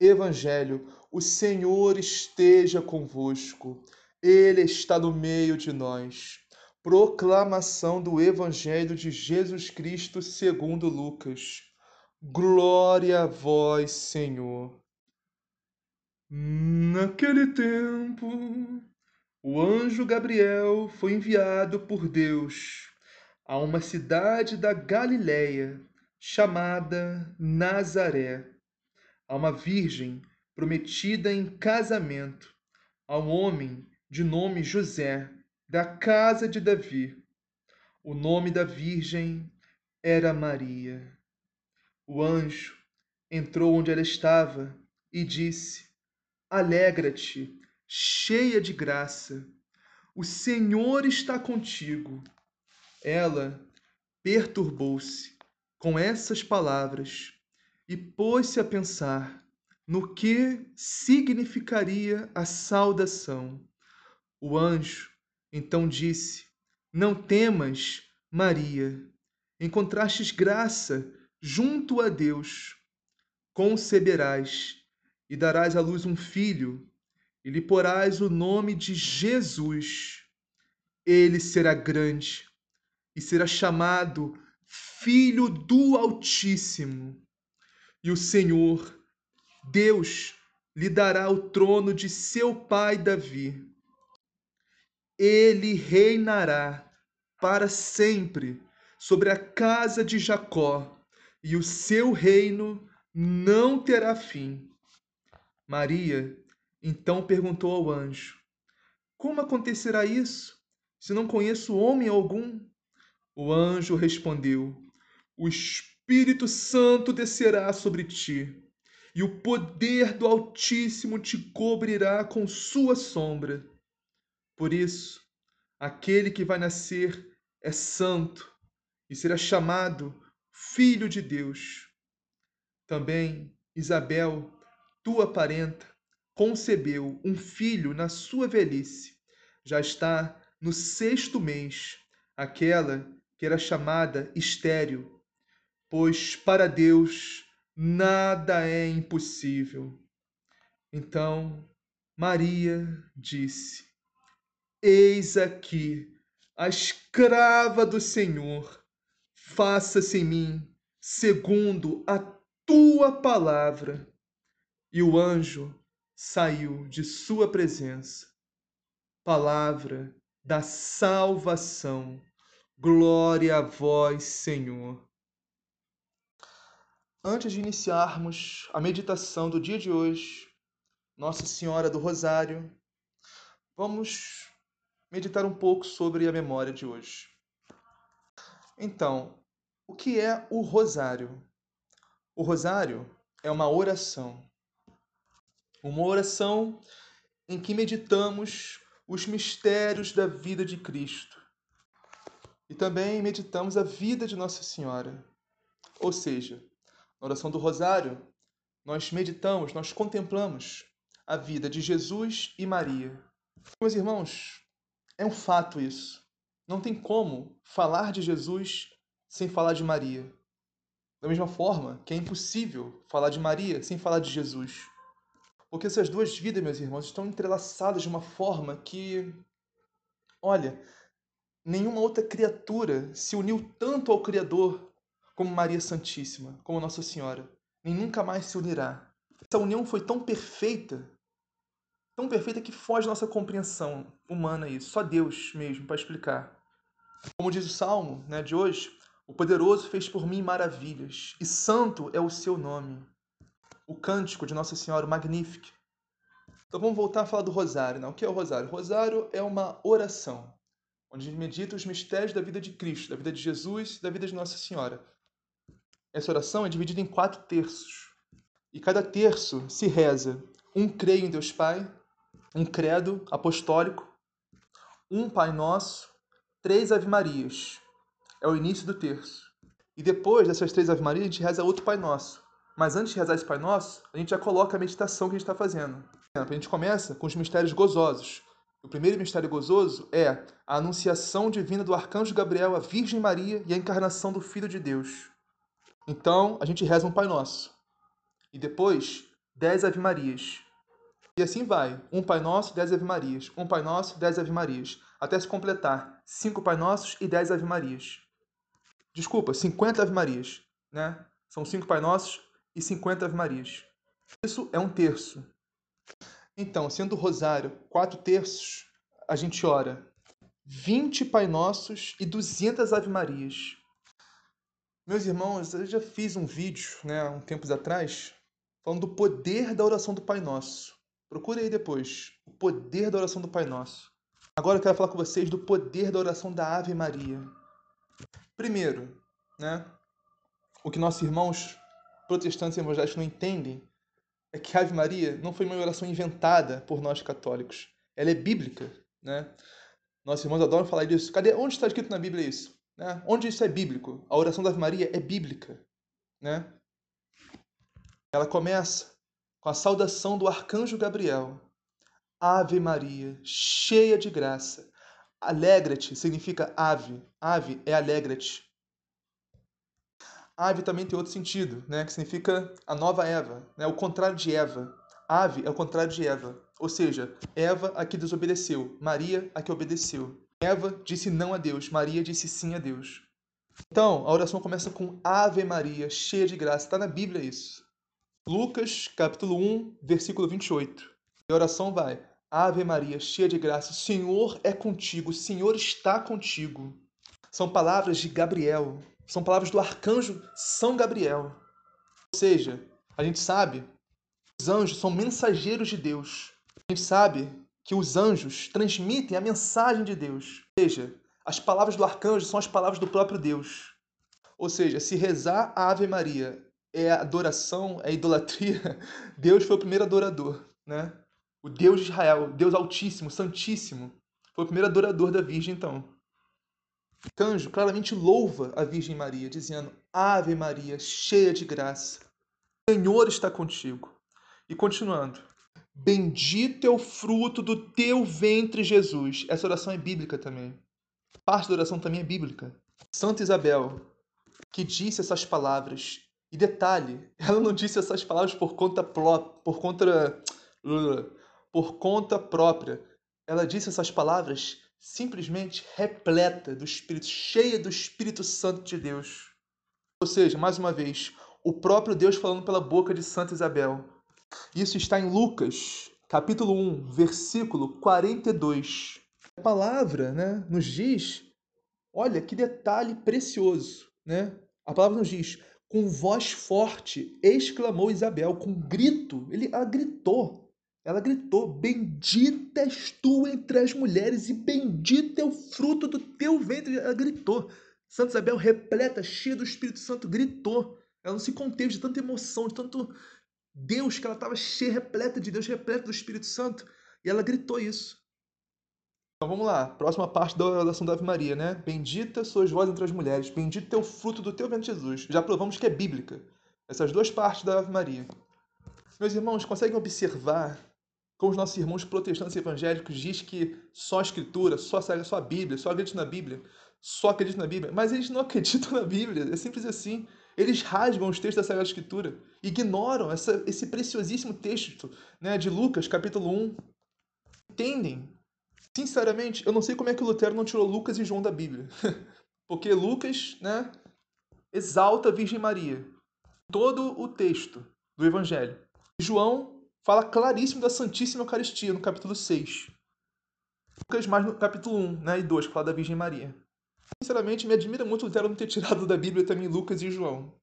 Evangelho, o Senhor esteja convosco, Ele está no meio de nós. Proclamação do Evangelho de Jesus Cristo segundo Lucas. Glória a vós, Senhor. Naquele tempo, o anjo Gabriel foi enviado por Deus a uma cidade da Galiléia chamada Nazaré, a uma virgem prometida em casamento a um homem de nome José, da casa de Davi. O nome da Virgem era Maria. O anjo entrou onde ela estava e disse: Alegra-te, cheia de graça, o Senhor está contigo. Ela perturbou-se com essas palavras e pôs-se a pensar no que significaria a saudação. O anjo então disse: Não temas, Maria, encontrastes graça junto a Deus. Conceberás e darás à luz um filho, e lhe porás o nome de Jesus. Ele será grande e será chamado Filho do Altíssimo. E o Senhor, Deus, lhe dará o trono de seu pai Davi. Ele reinará para sempre sobre a casa de Jacó, e o seu reino não terá fim. Maria então perguntou ao anjo: Como acontecerá isso, se não conheço homem algum? O anjo respondeu: O Espírito Santo descerá sobre ti, e o poder do Altíssimo te cobrirá com sua sombra. Por isso, aquele que vai nascer é santo e será chamado Filho de Deus. Também Isabel, tua parenta, concebeu um filho na sua velhice. Já está no sexto mês, aquela que era chamada estéril, pois para Deus nada é impossível. Então Maria disse: Eis aqui a escrava do Senhor, faça-se em mim segundo a tua palavra. E o anjo saiu de sua presença. Palavra da salvação. Glória a vós, Senhor. Antes de iniciarmos a meditação do dia de hoje, Nossa Senhora do Rosário, vamos meditar um pouco sobre a memória de hoje. Então, o que é o rosário? O rosário é uma oração. Uma oração em que meditamos os mistérios da vida de Cristo. E também meditamos a vida de Nossa Senhora. Ou seja, na oração do rosário, nós meditamos, nós contemplamos a vida de Jesus e Maria. Meus irmãos, é um fato isso. Não tem como falar de Jesus sem falar de Maria. Da mesma forma que é impossível falar de Maria sem falar de Jesus. Porque essas duas vidas, meus irmãos, estão entrelaçadas de uma forma que, olha, nenhuma outra criatura se uniu tanto ao Criador como Maria Santíssima, como Nossa Senhora. Nem nunca mais se unirá. Essa união foi tão perfeita tão perfeita que foge nossa compreensão humana isso. Só Deus mesmo para explicar. Como diz o Salmo né, de hoje, o poderoso fez por mim maravilhas, e santo é o seu nome. O cântico de Nossa Senhora, o Magnifique. Então vamos voltar a falar do rosário. Né? O que é o rosário? O rosário é uma oração, onde a gente medita os mistérios da vida de Cristo, da vida de Jesus e da vida de Nossa Senhora. Essa oração é dividida em quatro terços. E cada terço se reza um creio em Deus Pai, um credo apostólico, um Pai Nosso, três Ave Marias. É o início do terço. E depois dessas três Ave Marias, a gente reza outro Pai Nosso. Mas antes de rezar esse Pai Nosso, a gente já coloca a meditação que a gente está fazendo. A gente começa com os mistérios gozosos. O primeiro mistério gozoso é a anunciação divina do arcanjo Gabriel à Virgem Maria e a encarnação do Filho de Deus. Então, a gente reza um Pai Nosso. E depois, dez Ave Marias. E assim vai. Um Pai Nosso, dez Ave Marias. Um Pai Nosso, dez Ave Marias. Até se completar cinco Pai Nossos e dez Ave Marias. Desculpa, 50 Ave Marias. Né? São cinco Pai Nossos e 50 Ave Marias. Isso é um terço. Então, sendo o rosário quatro terços, a gente ora 20 Pai Nossos e 200 Ave Marias. Meus irmãos, eu já fiz um vídeo, né, um tempos atrás, falando do poder da oração do Pai Nosso. Procure aí depois. O poder da oração do Pai Nosso. Agora eu quero falar com vocês do poder da oração da Ave Maria. Primeiro, né, o que nossos irmãos protestantes e evangélicos não entendem é que a Ave Maria não foi uma oração inventada por nós católicos. Ela é bíblica, né? Nossos irmãos adoram falar disso. Cadê? Onde está escrito na Bíblia isso? Né? Onde isso é bíblico? A oração da Ave Maria é bíblica, né? Ela começa com a saudação do arcanjo Gabriel. Ave Maria, cheia de graça. Alegra-te significa ave. Ave é alegra-te. Ave também tem outro sentido, né? que significa a nova Eva, né? o contrário de Eva. Ave é o contrário de Eva, ou seja, Eva a que desobedeceu, Maria a que obedeceu. Eva disse não a Deus, Maria disse sim a Deus. Então, a oração começa com Ave Maria, cheia de graça. Está na Bíblia isso. Lucas, capítulo 1, versículo 28. E a oração vai: Ave Maria, cheia de graça, o Senhor é contigo, o Senhor está contigo. São palavras de Gabriel, são palavras do arcanjo São Gabriel. Ou seja, a gente sabe que os anjos são mensageiros de Deus. A gente sabe que os anjos transmitem a mensagem de Deus. Ou seja, as palavras do arcanjo são as palavras do próprio Deus. Ou seja, se rezar a Ave Maria é adoração, é idolatria, <laughs> Deus foi o primeiro adorador, né? O Deus de Israel, Deus Altíssimo, Santíssimo, foi o primeiro adorador da Virgem, então. Canjo claramente louva a Virgem Maria, dizendo: Ave Maria, cheia de graça, o Senhor está contigo. E continuando: Bendito é o fruto do teu ventre, Jesus. Essa oração é bíblica também. Parte da oração também é bíblica. Santa Isabel, que disse essas palavras. E detalhe, <laughs> ela não disse essas palavras por conta, por conta, <tsk> por conta própria. Ela disse essas palavras simplesmente repleta do Espírito, cheia do Espírito Santo de Deus. Ou seja, mais uma vez, o próprio Deus falando pela boca de Santa Isabel. Isso está em Lucas, capítulo 1, versículo 42. A palavra né, nos diz, olha que detalhe precioso, né? A palavra nos diz, com voz forte, exclamou Isabel, com grito, ele, ela gritou, ela gritou: Bendita és tu entre as mulheres, e bendito é o fruto do teu ventre. Ela gritou. Santa Isabel, repleta, cheia do Espírito Santo, gritou. Ela não se conteve de tanta emoção, de tanto Deus, que ela estava cheia, repleta de Deus, repleta do Espírito Santo. E ela gritou isso. Então vamos lá, próxima parte da oração da Ave Maria, né? Bendita sois vós entre as mulheres, bendito é o fruto do teu ventre, Jesus. Já provamos que é bíblica. Essas duas partes da Ave Maria. Meus irmãos, conseguem observar como os nossos irmãos protestantes evangélicos diz que só a escritura, só a, só a Bíblia, só acredito na Bíblia, só acredito na Bíblia. Mas eles não <laughs> acreditam na Bíblia, é simples assim. Eles rasgam os textos da Sagrada Escritura, ignoram essa, esse preciosíssimo texto né, de Lucas, capítulo 1. Entendem? Sinceramente, eu não sei como é que Lutero não tirou Lucas e João da Bíblia. <laughs> Porque Lucas né, exalta a Virgem Maria. Todo o texto do Evangelho. João fala claríssimo da Santíssima Eucaristia, no capítulo 6. Lucas mais no capítulo 1 né, e 2, que fala da Virgem Maria. Sinceramente, me admira muito o Lutero não ter tirado da Bíblia também Lucas e João.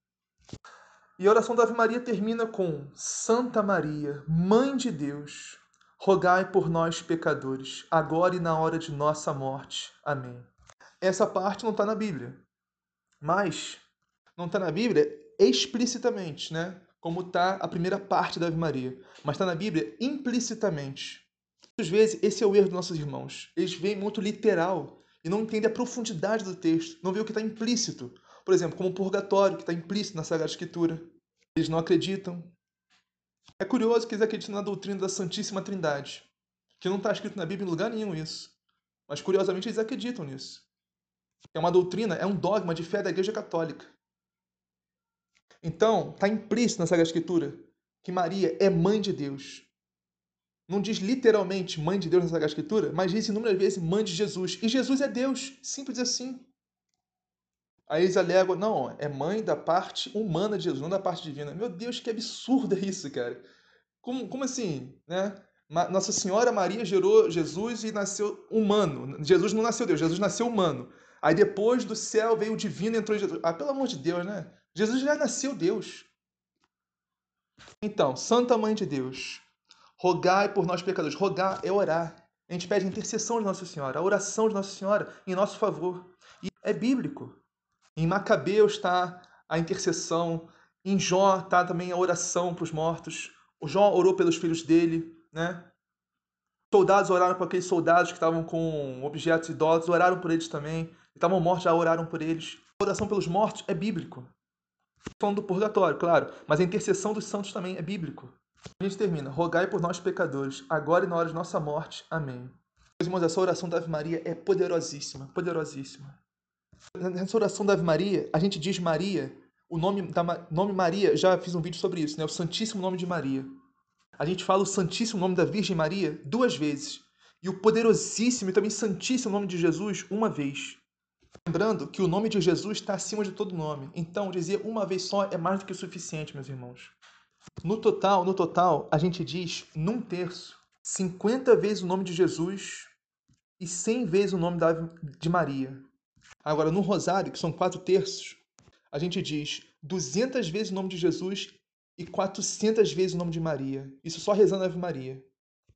E a oração da Ave Maria termina com Santa Maria, Mãe de Deus, rogai por nós, pecadores, agora e na hora de nossa morte. Amém. Essa parte não está na Bíblia, mas não está na Bíblia explicitamente, né? Como está a primeira parte da Ave Maria, mas está na Bíblia implicitamente. Muitas vezes, esse é o erro dos nossos irmãos. Eles veem muito literal e não entendem a profundidade do texto, não veem o que está implícito. Por exemplo, como o purgatório, que está implícito na Sagrada Escritura. Eles não acreditam. É curioso que eles acreditam na doutrina da Santíssima Trindade, que não está escrito na Bíblia em lugar nenhum isso. Mas, curiosamente, eles acreditam nisso. É uma doutrina, é um dogma de fé da Igreja Católica. Então, está implícito na Sagrada Escritura que Maria é mãe de Deus. Não diz literalmente mãe de Deus na Sagrada Escritura, mas diz inúmeras vezes mãe de Jesus. E Jesus é Deus, simples assim. Aí eles alegam, não, é mãe da parte humana de Jesus, não da parte divina. Meu Deus, que absurdo é isso, cara. Como, como assim, né? Nossa Senhora Maria gerou Jesus e nasceu humano. Jesus não nasceu Deus, Jesus nasceu humano. Aí depois do céu veio o divino entrou Jesus. Ah, pelo amor de Deus, né? Jesus já nasceu Deus. Então, Santa Mãe de Deus, rogai por nós pecadores. Rogar é orar. A gente pede a intercessão de Nossa Senhora, a oração de Nossa Senhora em nosso favor. E é bíblico. Em Macabeus está a intercessão, em Jó está também a oração para os mortos. O Jó orou pelos filhos dele, né? Soldados oraram por aqueles soldados que estavam com objetos idólatras, oraram por eles também. Estavam mortos, já oraram por eles. A oração pelos mortos é bíblico. Falando do purgatório, claro, mas a intercessão dos santos também é bíblico. A gente termina. Rogai por nós pecadores, agora e na hora de nossa morte. Amém. Meus irmãos, essa oração da Ave Maria é poderosíssima, poderosíssima. Nessa oração da Ave Maria, a gente diz Maria, o nome, da, nome Maria, já fiz um vídeo sobre isso, né? o Santíssimo Nome de Maria. A gente fala o Santíssimo Nome da Virgem Maria duas vezes. E o poderosíssimo e também Santíssimo Nome de Jesus uma vez. Lembrando que o nome de Jesus está acima de todo nome. Então, dizer uma vez só é mais do que o suficiente, meus irmãos. No total, no total, a gente diz num terço 50 vezes o nome de Jesus e 100 vezes o nome de Maria. Agora, no rosário, que são quatro terços, a gente diz 200 vezes o nome de Jesus e 400 vezes o nome de Maria. Isso só rezando a Ave Maria.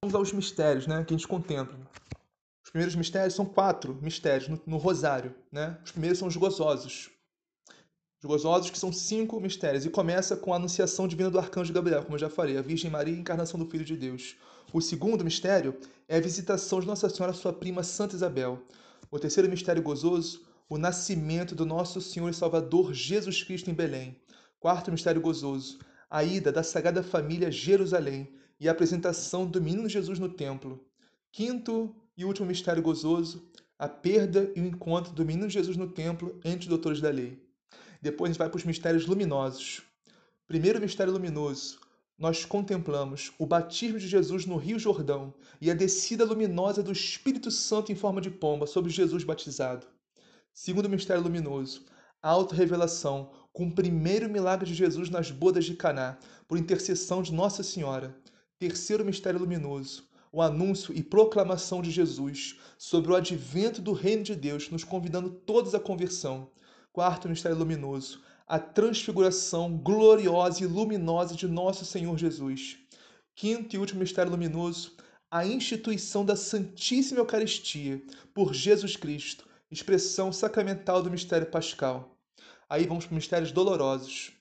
Vamos aos mistérios né, que a gente contempla. Os primeiros mistérios são quatro mistérios no, no rosário. Né? Os primeiros são os gozosos. Os gozosos que são cinco mistérios. E começa com a anunciação divina do arcanjo Gabriel, como eu já falei, a Virgem Maria encarnação do Filho de Deus. O segundo mistério é a visitação de Nossa Senhora sua prima Santa Isabel. O terceiro mistério gozoso o nascimento do nosso Senhor e Salvador Jesus Cristo em Belém. Quarto mistério gozoso, a ida da Sagrada Família a Jerusalém e a apresentação do menino Jesus no templo. Quinto e último mistério gozoso, a perda e o encontro do menino Jesus no templo entre os doutores da lei. Depois a gente vai para os mistérios luminosos. Primeiro mistério luminoso, nós contemplamos o batismo de Jesus no Rio Jordão e a descida luminosa do Espírito Santo em forma de pomba sobre Jesus batizado. Segundo mistério luminoso, a auto-revelação com o primeiro milagre de Jesus nas bodas de Caná, por intercessão de Nossa Senhora. Terceiro mistério luminoso, o anúncio e proclamação de Jesus sobre o advento do reino de Deus, nos convidando todos à conversão. Quarto mistério luminoso, a transfiguração gloriosa e luminosa de nosso Senhor Jesus. Quinto e último mistério luminoso, a instituição da Santíssima Eucaristia por Jesus Cristo, expressão sacramental do mistério pascal. Aí vamos para os mistérios dolorosos.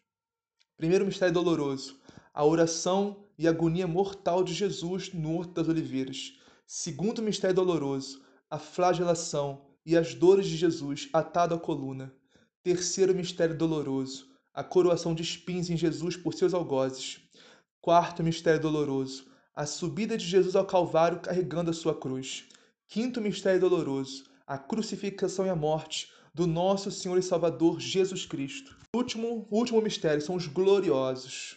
Primeiro mistério doloroso, a oração e agonia mortal de Jesus no Horto das Oliveiras. Segundo mistério doloroso, a flagelação e as dores de Jesus atado à coluna. Terceiro mistério doloroso, a coroação de espinhos em Jesus por seus algozes. Quarto mistério doloroso, a subida de Jesus ao Calvário carregando a sua cruz. Quinto mistério doloroso, a crucificação e a morte do nosso Senhor e Salvador Jesus Cristo. Último, último mistério são os gloriosos.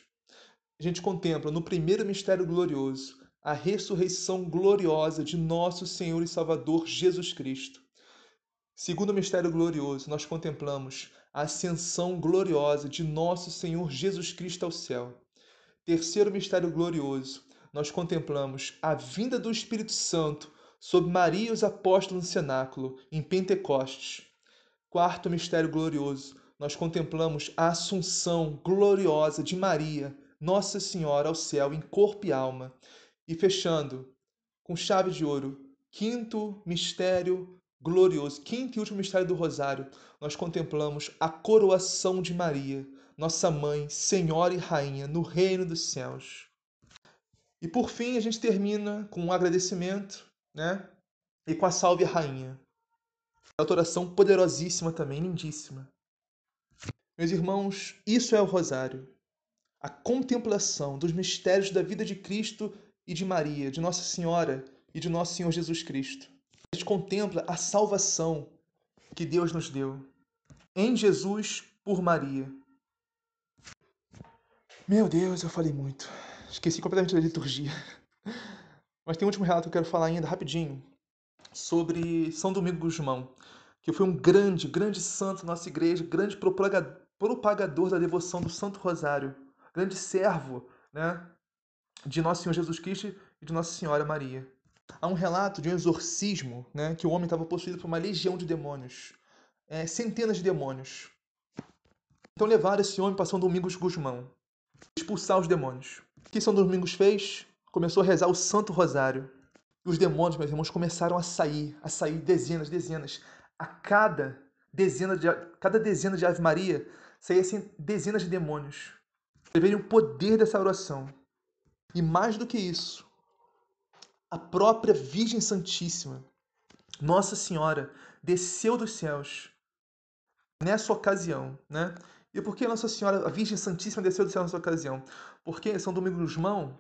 A gente contempla no primeiro mistério glorioso a ressurreição gloriosa de nosso Senhor e Salvador Jesus Cristo. Segundo mistério glorioso, nós contemplamos a ascensão gloriosa de nosso Senhor Jesus Cristo ao céu. Terceiro mistério glorioso, nós contemplamos a vinda do Espírito Santo sobre Maria e os apóstolos no cenáculo, em Pentecostes. Quarto mistério glorioso, nós contemplamos a assunção gloriosa de Maria, Nossa Senhora, ao céu, em corpo e alma. E fechando, com chave de ouro, quinto mistério glorioso, quinto e último mistério do Rosário, nós contemplamos a coroação de Maria, nossa mãe, Senhora e Rainha, no reino dos céus. E por fim, a gente termina com um agradecimento né? E com a Salve Rainha. Outra oração poderosíssima também, lindíssima. Meus irmãos, isso é o Rosário. A contemplação dos mistérios da vida de Cristo e de Maria, de Nossa Senhora e de Nosso Senhor Jesus Cristo. A gente contempla a salvação que Deus nos deu em Jesus por Maria. Meu Deus, eu falei muito. Esqueci completamente da liturgia. <laughs> Mas tem um último relato que eu quero falar ainda rapidinho sobre São Domingo Guzmão, que foi um grande, grande santo da nossa igreja, grande propagador da devoção do Santo Rosário, grande servo né, de Nosso Senhor Jesus Cristo e de Nossa Senhora Maria. Há um relato de um exorcismo, né, que o homem estava possuído por uma legião de demônios, é, centenas de demônios. Então levaram esse homem para São Domingos Guzmão, expulsar os demônios. O que São Domingos fez? começou a rezar o Santo Rosário. E os demônios, meus irmãos, começaram a sair, a sair dezenas, dezenas. A cada dezena de, cada dezena de Ave Maria saía assim, dezenas de demônios. Você vê o poder dessa oração. E mais do que isso, a própria Virgem Santíssima, Nossa Senhora, desceu dos céus nessa ocasião, né? E por que Nossa Senhora, a Virgem Santíssima, desceu do céu nessa ocasião? Porque São Domingos Mão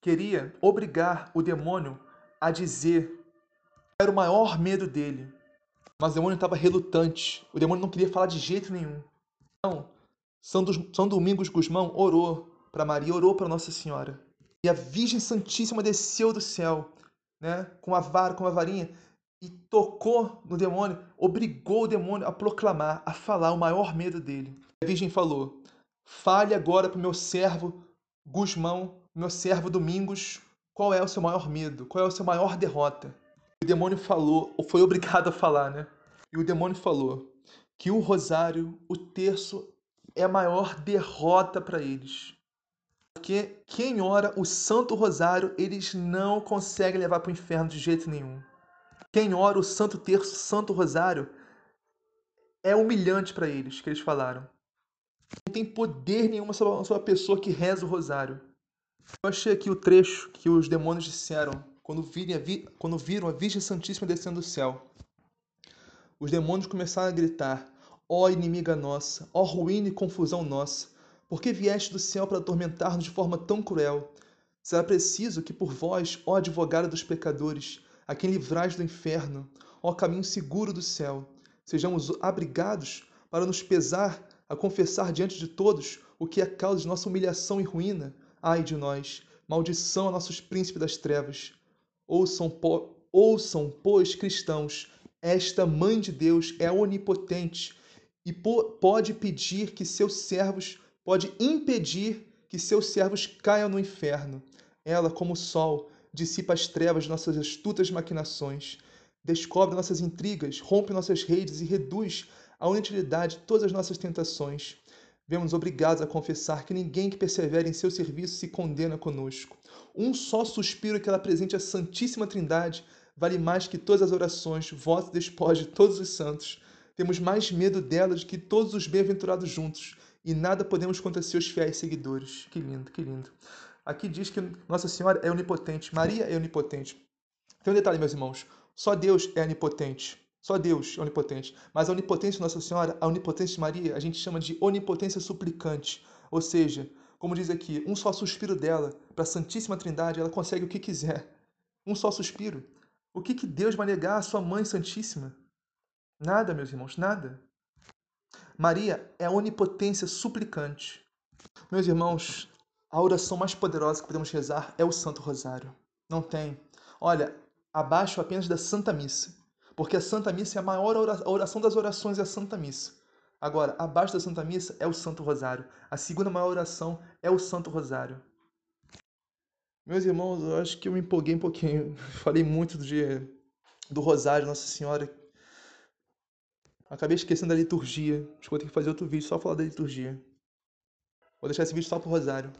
queria obrigar o demônio a dizer era o maior medo dele. Mas o demônio estava relutante. O demônio não queria falar de jeito nenhum. Então, São, São Domingos Guzmão orou para Maria, orou para Nossa Senhora. E a Virgem Santíssima desceu do céu, né, com a vara, com a varinha, e tocou no demônio, obrigou o demônio a proclamar, a falar o maior medo dele. A Virgem falou: Fale agora para o meu servo Gusmão, meu servo Domingos, qual é o seu maior medo? Qual é o seu maior derrota? O demônio falou, ou foi obrigado a falar, né? E o demônio falou que o rosário, o terço, é a maior derrota para eles. Porque quem ora o Santo Rosário, eles não conseguem levar para o inferno de jeito nenhum. Quem ora o Santo Terço, Santo Rosário, é humilhante para eles, que eles falaram. Não tem poder nenhum sobre a pessoa que reza o Rosário. Eu achei aqui o trecho que os demônios disseram quando, vi, quando viram a Virgem Santíssima descendo do céu. Os demônios começaram a gritar: Ó inimiga nossa, ó ruína e confusão nossa, por que vieste do céu para atormentar-nos de forma tão cruel? Será preciso que por vós, ó advogada dos pecadores, a quem livrais do inferno, ó caminho seguro do céu. Sejamos abrigados para nos pesar a confessar diante de todos o que é causa de nossa humilhação e ruína. Ai de nós, maldição a nossos príncipes das trevas. Ouçam, po... Ouçam, pois, cristãos, esta mãe de Deus é onipotente e po... pode pedir que seus servos, pode impedir que seus servos caiam no inferno. Ela, como o sol, dissipa as trevas de nossas astutas maquinações, descobre nossas intrigas, rompe nossas redes e reduz à inutilidade todas as nossas tentações. Vemos obrigados a confessar que ninguém que persevere em seu serviço se condena conosco. Um só suspiro que ela apresente à Santíssima Trindade vale mais que todas as orações, votos e despojos de todos os santos. Temos mais medo dela do que todos os bem-aventurados juntos, e nada podemos contra seus fiéis seguidores. Que lindo, que lindo. Aqui diz que Nossa Senhora é onipotente, Maria é onipotente. Tem um detalhe, meus irmãos: só Deus é onipotente. Só Deus é onipotente. Mas a onipotência de Nossa Senhora, a onipotência de Maria, a gente chama de onipotência suplicante. Ou seja, como diz aqui, um só suspiro dela para a Santíssima Trindade, ela consegue o que quiser. Um só suspiro. O que, que Deus vai negar à sua Mãe Santíssima? Nada, meus irmãos, nada. Maria é a onipotência suplicante. Meus irmãos, a oração mais poderosa que podemos rezar é o Santo Rosário. Não tem. Olha, abaixo apenas da Santa Missa. Porque a Santa Missa é a maior oração, a oração das orações é a Santa Missa. Agora, abaixo da Santa Missa é o Santo Rosário. A segunda maior oração é o Santo Rosário. Meus irmãos, eu acho que eu me empolguei um pouquinho. <laughs> Falei muito dia, do Rosário, Nossa Senhora. Acabei esquecendo da liturgia. Acho que vou ter que fazer outro vídeo só falar da liturgia. Vou deixar esse vídeo só pro Rosário.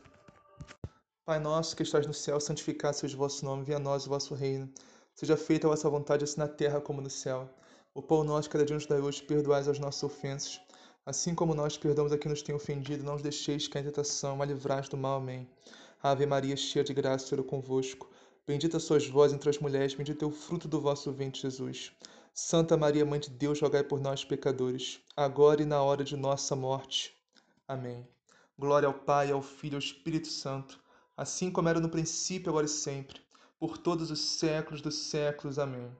Pai nosso que estás no céu, santificado seja o vosso nome, venha a nós o vosso reino. Seja feita a vossa vontade, assim na terra como no céu. O pão nosso cada dia nos dai hoje, perdoais as nossas ofensas, assim como nós perdoamos a quem nos tem ofendido, não os deixeis cair em tentação, mas livrai do mal. Amém. Ave Maria, cheia de graça, o Senhor é convosco. Bendita sois vós entre as mulheres, bendito é o fruto do vosso ventre, Jesus. Santa Maria, Mãe de Deus, rogai por nós, pecadores, agora e na hora de nossa morte. Amém. Glória ao Pai, ao Filho e ao Espírito Santo assim como era no princípio, agora e sempre, por todos os séculos dos séculos. Amém.